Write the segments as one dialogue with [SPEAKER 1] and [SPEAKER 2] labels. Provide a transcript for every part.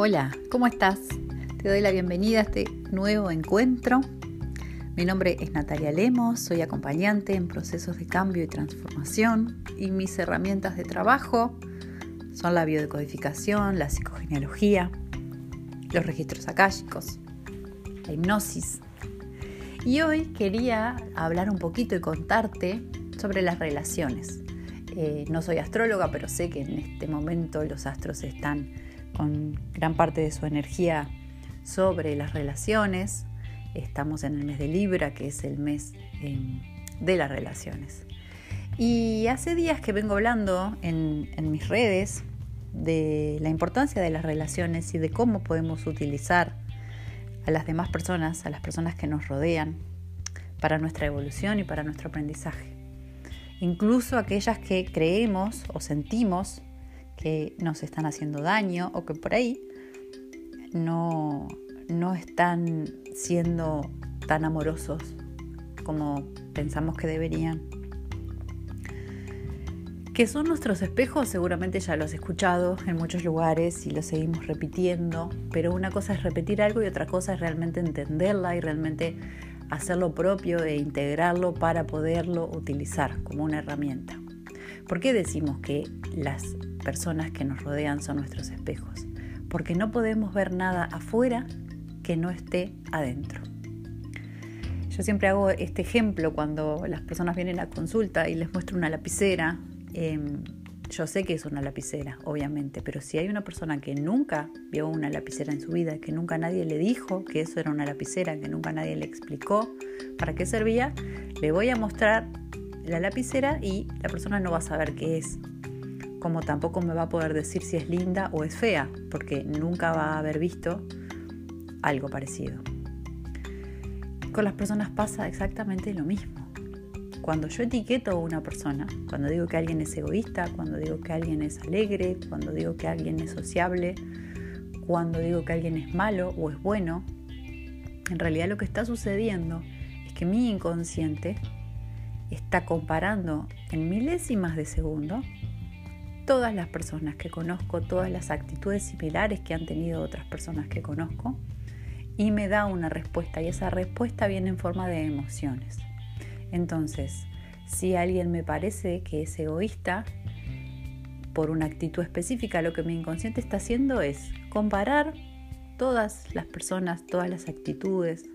[SPEAKER 1] Hola, ¿cómo estás? Te doy la bienvenida a este nuevo encuentro. Mi nombre es Natalia Lemos, soy acompañante en procesos de cambio y transformación y mis herramientas de trabajo son la biodecodificación, la psicogenealogía, los registros akáshicos, la hipnosis. Y hoy quería hablar un poquito y contarte sobre las relaciones. Eh, no soy astróloga, pero sé que en este momento los astros están con gran parte de su energía sobre las relaciones. Estamos en el mes de Libra, que es el mes em, de las relaciones. Y hace días que vengo hablando en, en mis redes de la importancia de las relaciones y de cómo podemos utilizar a las demás personas, a las personas que nos rodean, para nuestra evolución y para nuestro aprendizaje. Incluso aquellas que creemos o sentimos que nos están haciendo daño o que por ahí no, no están siendo tan amorosos como pensamos que deberían. Que son nuestros espejos, seguramente ya lo has escuchado en muchos lugares y lo seguimos repitiendo, pero una cosa es repetir algo y otra cosa es realmente entenderla y realmente hacerlo propio e integrarlo para poderlo utilizar como una herramienta. ¿Por qué decimos que las personas que nos rodean son nuestros espejos? Porque no podemos ver nada afuera que no esté adentro. Yo siempre hago este ejemplo cuando las personas vienen a consulta y les muestro una lapicera. Em, yo sé que es una lapicera, obviamente, pero si hay una persona que nunca vio una lapicera en su vida, que nunca nadie le dijo que eso era una lapicera, que nunca nadie le explicó para qué servía, le voy a mostrar la lapicera y la persona no va a saber qué es. Como tampoco me va a poder decir si es linda o es fea, porque nunca va a haber visto algo parecido. Con las personas pasa exactamente lo mismo. Cuando yo etiqueto a una persona, cuando digo que alguien es egoísta, cuando digo que alguien es alegre, cuando digo que alguien es sociable, cuando digo que alguien es malo o es bueno, en realidad lo que está sucediendo es que mi inconsciente está comparando en milésimas de segundo todas las personas que conozco, todas las actitudes similares que han tenido otras personas que conozco y me da una respuesta y esa respuesta viene en forma de emociones. Entonces, si alguien me parece que es egoísta por una actitud específica, lo que mi inconsciente está haciendo es comparar todas las personas, todas las actitudes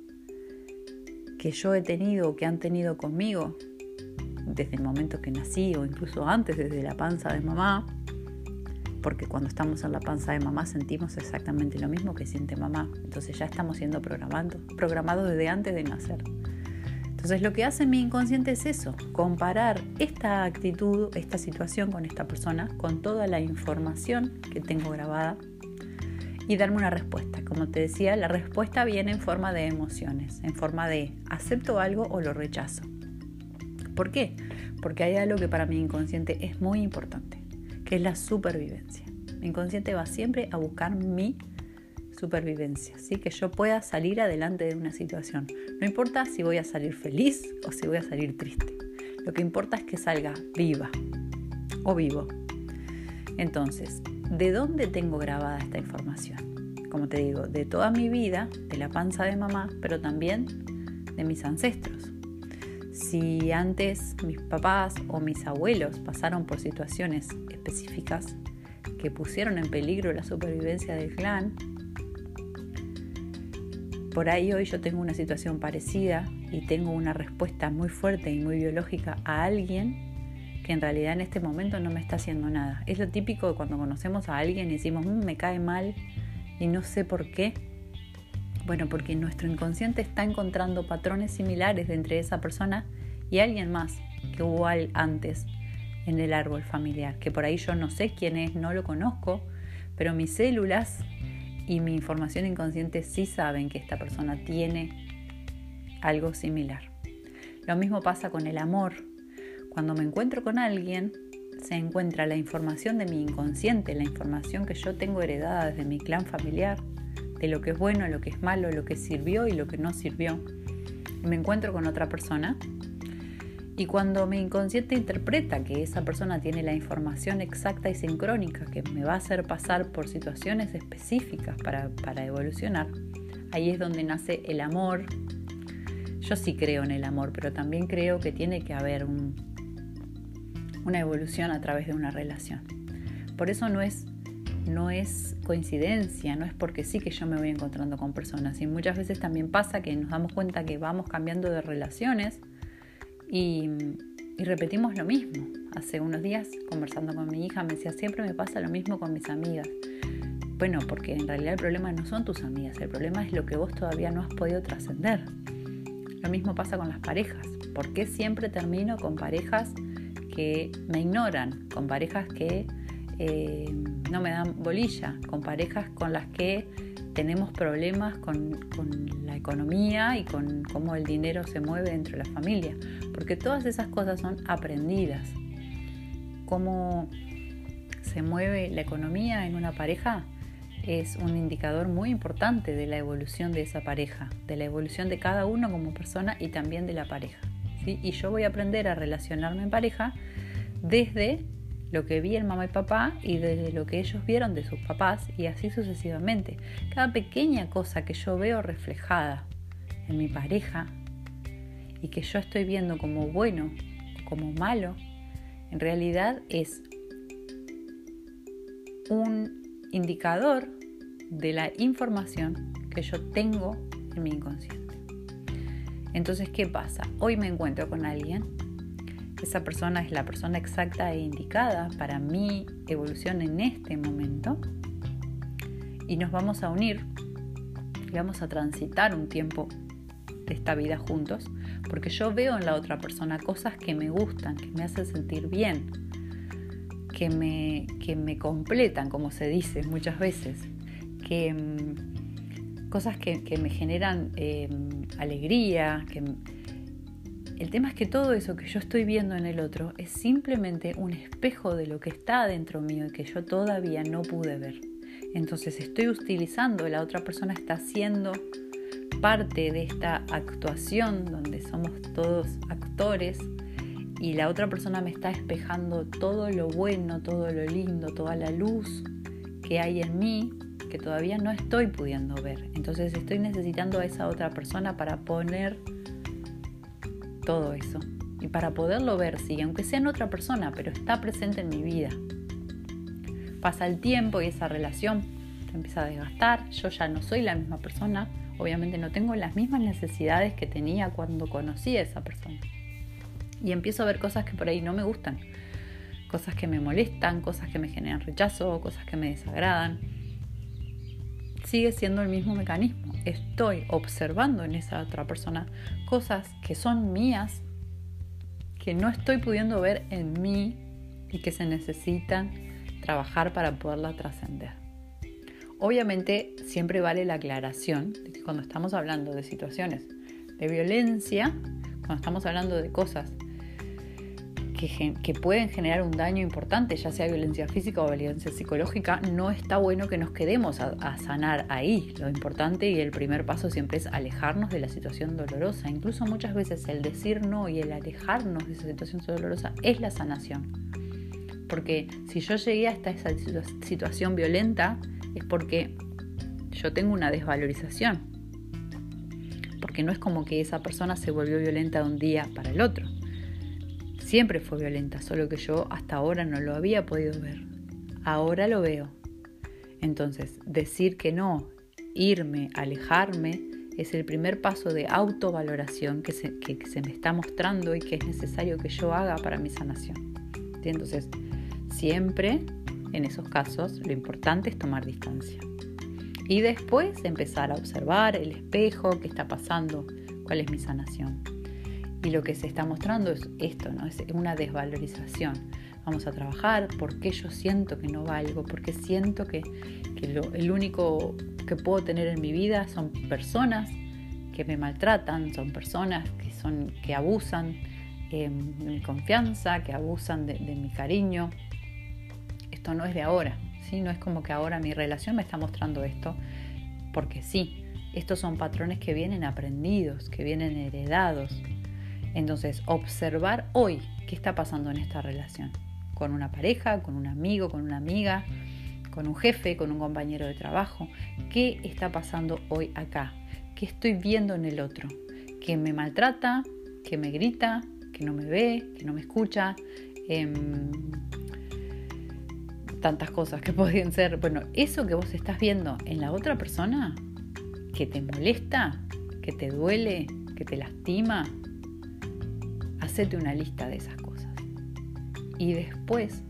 [SPEAKER 1] que yo he tenido o que han tenido conmigo desde el momento que nací o incluso antes, desde la panza de mamá, porque cuando estamos en la panza de mamá sentimos exactamente lo mismo que siente mamá. Entonces ya estamos siendo programados, programados desde antes de nacer. Entonces lo que hace mi inconsciente es eso, comparar esta actitud, esta situación con esta persona, con toda la información que tengo grabada y darme una respuesta. Como te decía, la respuesta viene en forma de emociones, en forma de acepto algo o lo rechazo. ¿Por qué? Porque hay algo que para mi inconsciente es muy importante, que es la supervivencia. Mi inconsciente va siempre a buscar mi supervivencia, ¿sí? que yo pueda salir adelante de una situación. No importa si voy a salir feliz o si voy a salir triste. Lo que importa es que salga viva o vivo. Entonces, ¿de dónde tengo grabada esta información? Como te digo, de toda mi vida, de la panza de mamá, pero también de mis ancestros. Si antes mis papás o mis abuelos pasaron por situaciones específicas que pusieron en peligro la supervivencia del clan, por ahí hoy yo tengo una situación parecida y tengo una respuesta muy fuerte y muy biológica a alguien que en realidad en este momento no me está haciendo nada. Es lo típico de cuando conocemos a alguien y decimos, mm, me cae mal y no sé por qué bueno, porque nuestro inconsciente está encontrando patrones similares entre esa persona y alguien más que hubo antes en el árbol familiar, que por ahí yo no sé quién es, no lo conozco, pero mis células y mi información inconsciente sí saben que esta persona tiene algo similar. Lo mismo pasa con el amor. Cuando me encuentro con alguien, se encuentra la información de mi inconsciente, la información que yo tengo heredada desde mi clan familiar, de lo que es bueno, lo que es malo, lo que sirvió y lo que no sirvió. me encuentro con otra persona Y cuando mi inconsciente interpreta que esa persona tiene la información exacta y sincrónica que me va a hacer pasar por situaciones específicas para, para evolucionar, ahí es donde nace el amor. Yo sí creo en el amor, pero también creo que tiene que haber un, una evolución a través de una relación. Por eso no es, no es coincidencia, no es porque sí que yo me voy encontrando con personas. Y muchas veces también pasa que nos damos cuenta que vamos cambiando de relaciones y, repetimos lo mismo. Hace unos días, conversando con mi hija, me decía, siempre me pasa lo mismo con mis amigas. Bueno, porque en realidad el problema no son tus amigas, el problema es lo que vos todavía no has podido trascender. Lo mismo pasa con las parejas. ¿Por qué siempre termino con parejas que me ignoran? Con parejas que eh, no me dan bolilla, con parejas con las que tenemos problemas con, la economía y con cómo el dinero se mueve dentro de la familia, porque todas esas cosas son aprendidas. Cómo se mueve la economía en una pareja es un indicador muy importante de la evolución de esa pareja, de la evolución de cada uno como persona y también de la pareja. Y yo voy a aprender a relacionarme en pareja desde lo que vi el mamá y papá y desde lo que ellos vieron de sus papás y así sucesivamente. Cada pequeña cosa que yo veo reflejada en mi pareja y que yo estoy viendo como bueno, como malo, en realidad es un indicador de la información que yo tengo en mi inconsciente. Entonces, ¿qué pasa? Hoy me encuentro con alguien esa persona es la persona exacta e indicada para mi evolución en este momento. Y nos vamos a unir y vamos a transitar un tiempo de esta vida juntos porque yo veo en la otra persona cosas que me gustan, que me hacen sentir bien, que me, que me completan, como se dice muchas veces, que mm, cosas que, me generan eh, alegría, que el tema es que todo eso que yo estoy viendo en el otro es simplemente un espejo de lo que está dentro mío y que yo todavía no pude ver. Entonces estoy utilizando, la otra persona está siendo parte de esta actuación donde somos todos actores y la otra persona me está espejando todo lo bueno, todo lo lindo, toda la luz que hay en mí que todavía no estoy pudiendo ver. Entonces estoy necesitando a esa otra persona para poner todo eso. Y para poderlo ver, sí, aunque sea en otra persona, pero está presente en mi vida. Pasa el tiempo y esa relación se empieza a desgastar. Yo ya no soy la misma persona. Obviamente no tengo las mismas necesidades que tenía cuando conocí a esa persona. Y empiezo a ver cosas que por ahí no me gustan. Cosas que me molestan, cosas que me generan rechazo, cosas que me desagradan. Sigue siendo el mismo mecanismo estoy observando en esa otra persona cosas que son mías, que no estoy pudiendo ver en mí y que se necesitan trabajar para poderla trascender. Obviamente siempre vale la aclaración de que cuando estamos hablando de situaciones de violencia, cuando estamos hablando de cosas que, pueden generar un daño importante, ya sea violencia física o violencia psicológica, no está bueno que nos quedemos a, sanar ahí. Lo importante y el primer paso siempre es alejarnos de la situación dolorosa. Incluso muchas veces el decir no y el alejarnos de esa situación dolorosa es la sanación. Porque si yo llegué hasta esa situación violenta es porque yo tengo una desvalorización. Porque no es como que esa persona se volvió violenta de un día para el otro siempre fue violenta, solo que yo hasta ahora no lo había podido ver. Ahora lo veo. Entonces, decir que no, irme, alejarme, es el primer paso de autovaloración que se, me está mostrando y que es necesario que yo haga para mi sanación. Entonces, siempre en esos casos lo importante es tomar distancia. Y después empezar a observar el espejo, qué está pasando, cuál es mi sanación. Y lo que se está mostrando es esto, ¿no? Es una desvalorización. Vamos a trabajar porque yo siento que no valgo, porque siento que, que el único que puedo tener en mi vida son personas que me maltratan, son personas que, son, que abusan em, de mi confianza, que abusan de, de, mi cariño. Esto no es de ahora, ¿sí? No es como que ahora mi relación me está mostrando esto, porque sí, estos son patrones que vienen aprendidos, que vienen heredados, Entonces, observar hoy qué está pasando en esta relación, con una pareja, con un amigo, con una amiga, con un jefe, con un compañero de trabajo, qué está pasando hoy acá, qué estoy viendo en el otro, que me maltrata, que me grita, que no me ve, que no me escucha. Em, tantas cosas que podrían ser. Bueno, eso que vos estás viendo en la otra persona, que te molesta, que te duele, que te lastima, hacete una lista de esas cosas. Y después,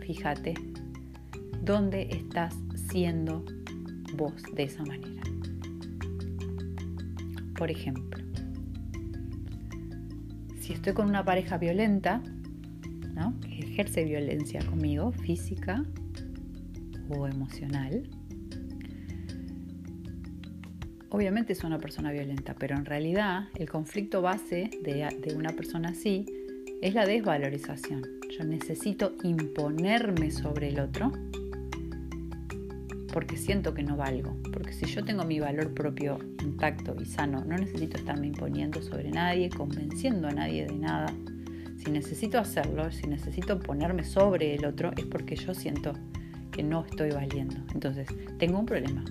[SPEAKER 1] fíjate dónde estás siendo vos de esa manera. Por ejemplo, si estoy con una pareja violenta, que ejerce violencia conmigo, física o emocional, obviamente es una persona violenta, pero en realidad el conflicto base de, una persona así es la desvalorización. Yo necesito imponerme sobre el otro porque siento que no valgo. Porque si yo tengo mi valor propio intacto y sano, no necesito estarme imponiendo sobre nadie, convenciendo a nadie de nada. Si necesito hacerlo, si necesito ponerme sobre el otro, es porque yo siento que no estoy valiendo. Entonces, tengo un problema.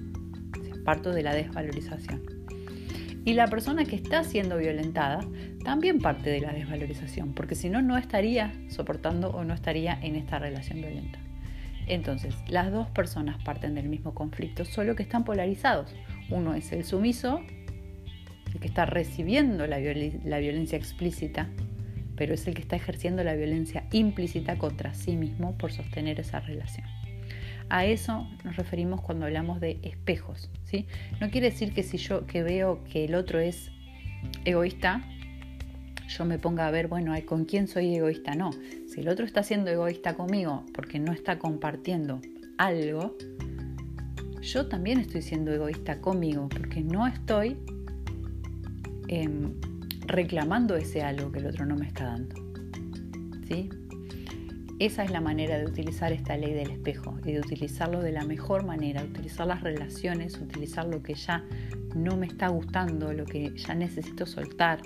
[SPEAKER 1] Parto de la desvalorización. Y la persona que está siendo violentada también parte de la desvalorización, porque si no, no estaría soportando o no estaría en esta relación violenta. Entonces, las dos personas parten del mismo conflicto, solo que están polarizados. Uno es el sumiso, el que está recibiendo la, violencia explícita, pero es el que está ejerciendo la violencia implícita contra sí mismo por sostener esa relación. A eso nos referimos cuando hablamos de espejos. ¿sí? No quiere decir que si yo que veo que el otro es egoísta, yo me ponga a ver, bueno, ¿con quién soy egoísta? No, si el otro está siendo egoísta conmigo porque no está compartiendo algo, yo también estoy siendo egoísta conmigo porque no estoy em, reclamando ese algo que el otro no me está dando. ¿Sí? Esa es la manera de utilizar esta ley del espejo y de utilizarlo de la mejor manera, utilizar las relaciones, utilizar lo que ya no me está gustando, lo que ya necesito soltar,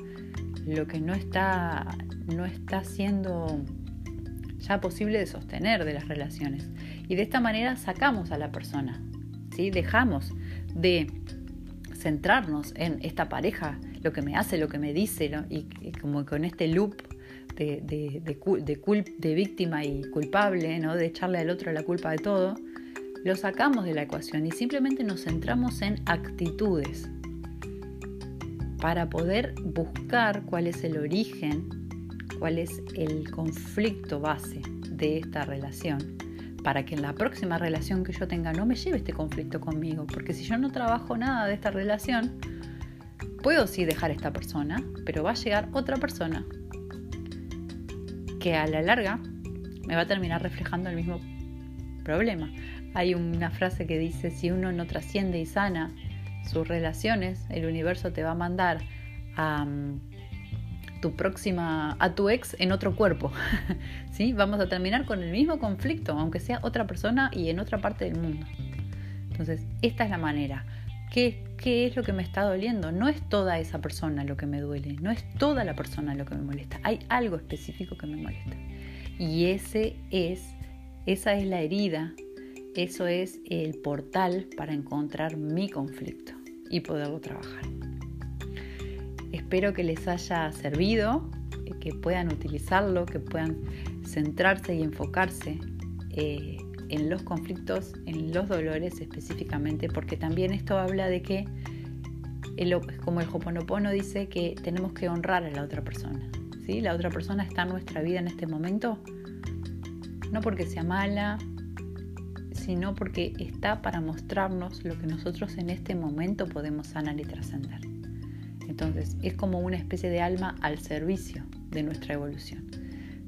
[SPEAKER 1] lo que no está, no está siendo ya posible de sostener de las relaciones. Y de esta manera sacamos a la persona, ¿sí? dejamos de centrarnos en esta pareja, lo que me hace, lo que me dice, y, como con este loop de, de, de, de, víctima y culpable, ¿no? de echarle al otro la culpa de todo, lo sacamos de la ecuación y simplemente nos centramos en actitudes para poder buscar cuál es el origen, cuál es el conflicto base de esta relación, para que en la próxima relación que yo tenga no me lleve este conflicto conmigo, porque si yo no trabajo nada de esta relación, puedo sí dejar esta persona, pero va a llegar otra persona que a la larga me va a terminar reflejando el mismo problema. Hay una frase que dice, si uno no trasciende y sana sus relaciones, el universo te va a mandar a mm, tu próxima, a tu ex en otro cuerpo. ¿Sí? Vamos a terminar con el mismo conflicto, aunque sea otra persona y en otra parte del mundo. Entonces, esta es la manera. ¿Qué, ¿Qué es lo que me está doliendo? No es toda esa persona lo que me duele, no es toda la persona lo que me molesta. Hay algo específico que me molesta. Y ese es, esa es la herida eso es el portal para encontrar mi conflicto y poderlo trabajar. Espero que les haya servido, que puedan utilizarlo, que puedan centrarse y enfocarse eh, en los conflictos, en los dolores específicamente, porque también esto habla de que, como el Hoponopono dice, que tenemos que honrar a la otra persona. ¿sí? La otra persona está en nuestra vida en este momento, no porque sea mala, sino porque está para mostrarnos lo que nosotros en este momento podemos sanar y trascender. Entonces es como una especie de alma al servicio de nuestra evolución.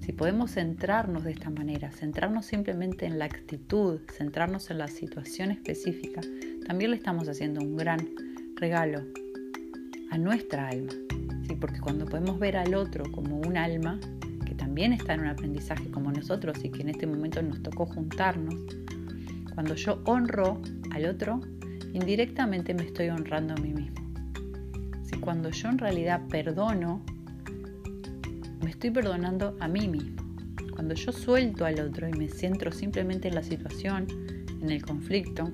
[SPEAKER 1] Si podemos centrarnos de esta manera, centrarnos simplemente en la actitud, centrarnos en la situación específica, también le estamos haciendo un gran regalo a nuestra alma. ¿sí? Porque cuando podemos ver al otro como un alma que también está en un aprendizaje como nosotros y que en este momento nos tocó juntarnos, cuando yo honro al otro, indirectamente me estoy honrando a mí mismo. Si cuando yo en realidad perdono estoy perdonando a mí mismo. Cuando yo suelto al otro y me centro simplemente en la situación, en el conflicto,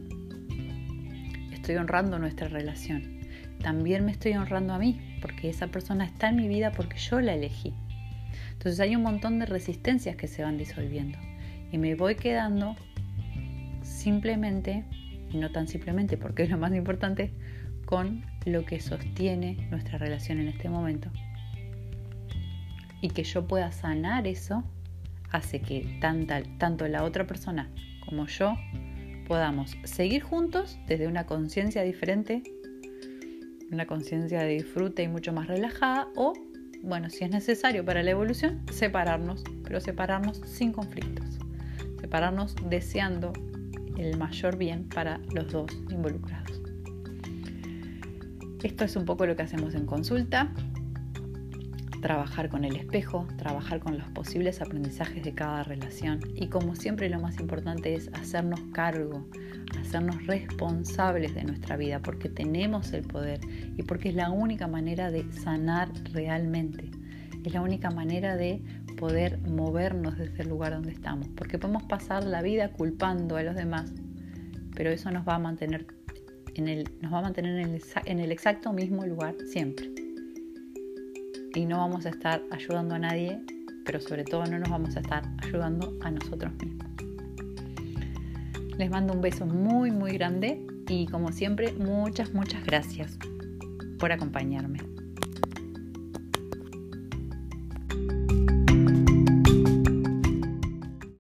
[SPEAKER 1] estoy honrando nuestra relación. También me estoy honrando a mí, porque esa persona está en mi vida porque yo la elegí. Entonces hay un montón de resistencias que se van disolviendo y me voy quedando simplemente, y no tan simplemente porque es lo más importante, con lo que sostiene nuestra relación en este momento. Y que yo pueda sanar eso hace que tanto la otra persona como yo podamos seguir juntos desde una conciencia diferente, una conciencia de disfrute y mucho más relajada, o, bueno, si es necesario para la evolución, separarnos, pero separarnos sin conflictos, separarnos deseando el mayor bien para los dos involucrados. Esto es un poco lo que hacemos en consulta trabajar con el espejo, trabajar con los posibles aprendizajes de cada relación. Y como siempre lo más importante es hacernos cargo, hacernos responsables de nuestra vida porque tenemos el poder y porque es la única manera de sanar realmente, es la única manera de poder movernos desde el lugar donde estamos, porque podemos pasar la vida culpando a los demás, pero eso nos va a mantener en el, nos va a mantener en el, exacto mismo lugar siempre y no vamos a estar ayudando a nadie, pero sobre todo no nos vamos a estar ayudando a nosotros mismos. Les mando un beso muy muy grande y como siempre muchas muchas gracias por acompañarme.